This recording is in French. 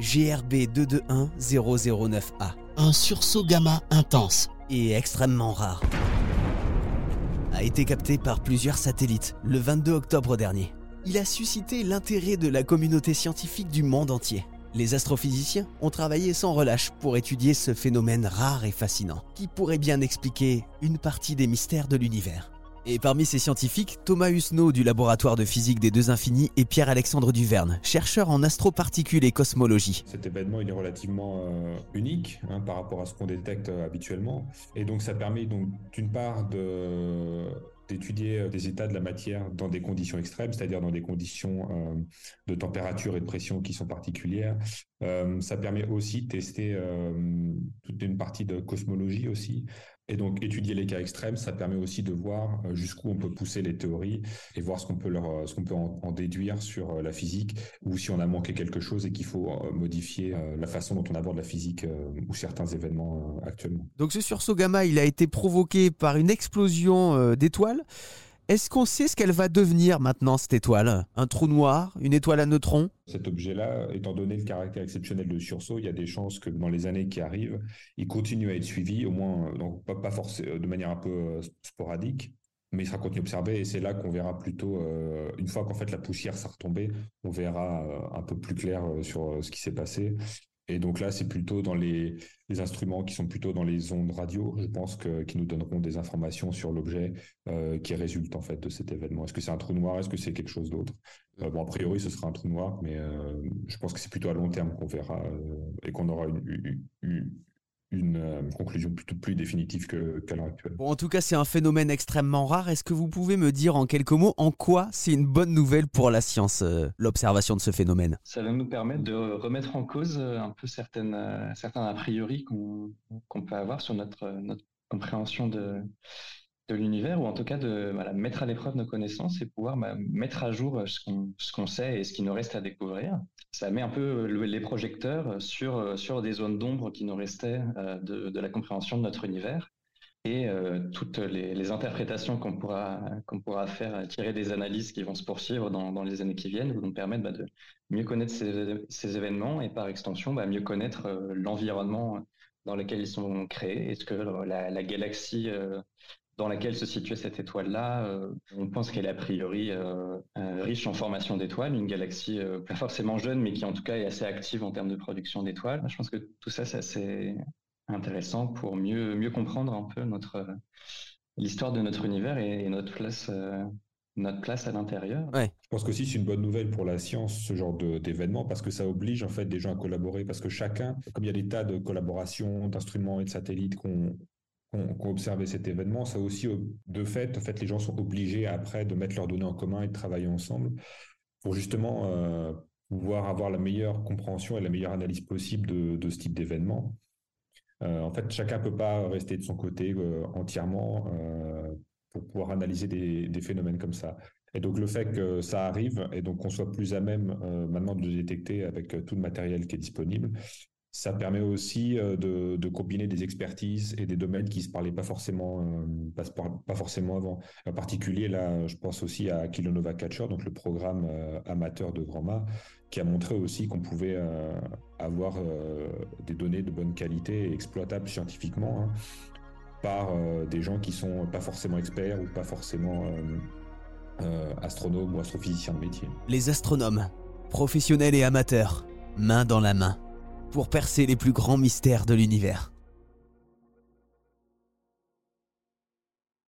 GRB 221009A. Un sursaut gamma intense. Et extrêmement rare. A été capté par plusieurs satellites le 22 octobre dernier. Il a suscité l'intérêt de la communauté scientifique du monde entier. Les astrophysiciens ont travaillé sans relâche pour étudier ce phénomène rare et fascinant, qui pourrait bien expliquer une partie des mystères de l'univers. Et parmi ces scientifiques, Thomas Husneau du laboratoire de physique des deux infinis et Pierre-Alexandre Duverne, chercheur en astroparticules et cosmologie. Cet événement est relativement euh, unique hein, par rapport à ce qu'on détecte euh, habituellement. Et donc ça permet d'une part d'étudier euh, des états de la matière dans des conditions extrêmes, c'est-à-dire dans des conditions de température et de pression qui sont particulières. ça permet aussi de tester toute une partie de cosmologie aussi, et donc, étudier les cas extrêmes, ça permet aussi de voir euh, jusqu'où on peut pousser les théories et voir ce qu'on peut, euh, peut en, déduire sur euh, la physique ou si on a manqué quelque chose et qu'il faut modifier la façon dont on aborde la physique ou certains événements actuellement. Donc, ce sursaut gamma, il a été provoqué par une explosion d'étoiles. Est-ce qu'on sait ce qu'elle va devenir maintenant, cette étoile? Un trou noir? Une étoile à neutrons? Cet objet-là, étant donné le caractère exceptionnel de sursaut, il y a des chances que dans les années qui arrivent, il continue à être suivi, au moins donc pas, forcément de manière un peu euh, sporadique, mais il sera continué à observer et c'est là qu'on verra plutôt, euh, une fois qu'en fait la poussière sera retombée, on verra euh, un peu plus clair sur ce qui s'est passé. Et donc là, c'est plutôt dans les, instruments qui sont plutôt dans les ondes radio, je pense, que, qui nous donneront des informations sur l'objet euh, qui résulte en fait de cet événement. Est-ce que c'est un trou noir? Est-ce que c'est quelque chose d'autre? Euh, Bon, a priori, ce sera un trou noir, mais euh, je pense que c'est plutôt à long terme qu'on verra et qu'on aura une, une euh, conclusion plutôt plus définitive qu'à l'heure actuelle. Bon, en tout cas, c'est un phénomène extrêmement rare. Est-ce que vous pouvez me dire en quelques mots en quoi c'est une bonne nouvelle pour la science, euh, l'observation de ce phénomène? Ça va nous permettre de remettre en cause euh, un peu certaines, certains a priori qu'on peut avoir sur notre, notre compréhension de, de l'univers, ou en tout cas de mettre à l'épreuve nos connaissances et pouvoir bah, mettre à jour ce qu'on sait et ce qui nous reste à découvrir ça met un peu euh, les projecteurs sur, euh, sur des zones d'ombre qui nous restaient euh, de, de, la compréhension de notre univers et toutes les, interprétations qu'on pourra, qu'on pourra faire, tirer des analyses qui vont se poursuivre dans, dans les années qui viennent, vont nous permettre bah, de mieux connaître ces, ces, événements et par extension bah, mieux connaître l'environnement dans lequel ils sont créés. Est-ce que la, la galaxie dans laquelle se situait cette étoile-là, euh, on pense qu'elle est a priori euh, euh, riche en formation d'étoiles, une galaxie pas forcément jeune, mais qui en tout cas est assez active en termes de production d'étoiles. Je pense que tout ça, c'est assez intéressant pour mieux, mieux comprendre un peu notre l'histoire de notre univers et, notre place notre place à l'intérieur. Ouais. Je pense qu'aussi c'est une bonne nouvelle pour la science, ce genre d'événement, parce que ça oblige en fait des gens à collaborer, parce que chacun, comme il y a des tas de collaborations, d'instruments et de satellites qu'on qu'on cet événement, ça aussi, de fait, en les gens sont obligés après de mettre leurs données en commun et de travailler ensemble pour justement euh, pouvoir avoir la meilleure compréhension et la meilleure analyse possible de, ce type d'événement. Euh, en fait, chacun peut pas rester de son côté euh, entièrement pour pouvoir analyser des, phénomènes comme ça. Et donc le fait que ça arrive et donc qu'on soit plus à même maintenant de détecter avec tout le matériel qui est disponible, ça permet aussi euh, de, combiner des expertises et des domaines qui se parlaient pas forcément, euh, pas, forcément avant. En particulier, là, je pense aussi à Kilonova Catcher, donc le programme euh, amateur de Grand qui a montré aussi qu'on pouvait avoir des données de bonne qualité exploitables scientifiquement hein, par des gens qui sont pas forcément experts ou pas forcément astronomes ou astrophysiciens de métier. Les astronomes, professionnels et amateurs, main dans la main pour percer les plus grands mystères de l'univers.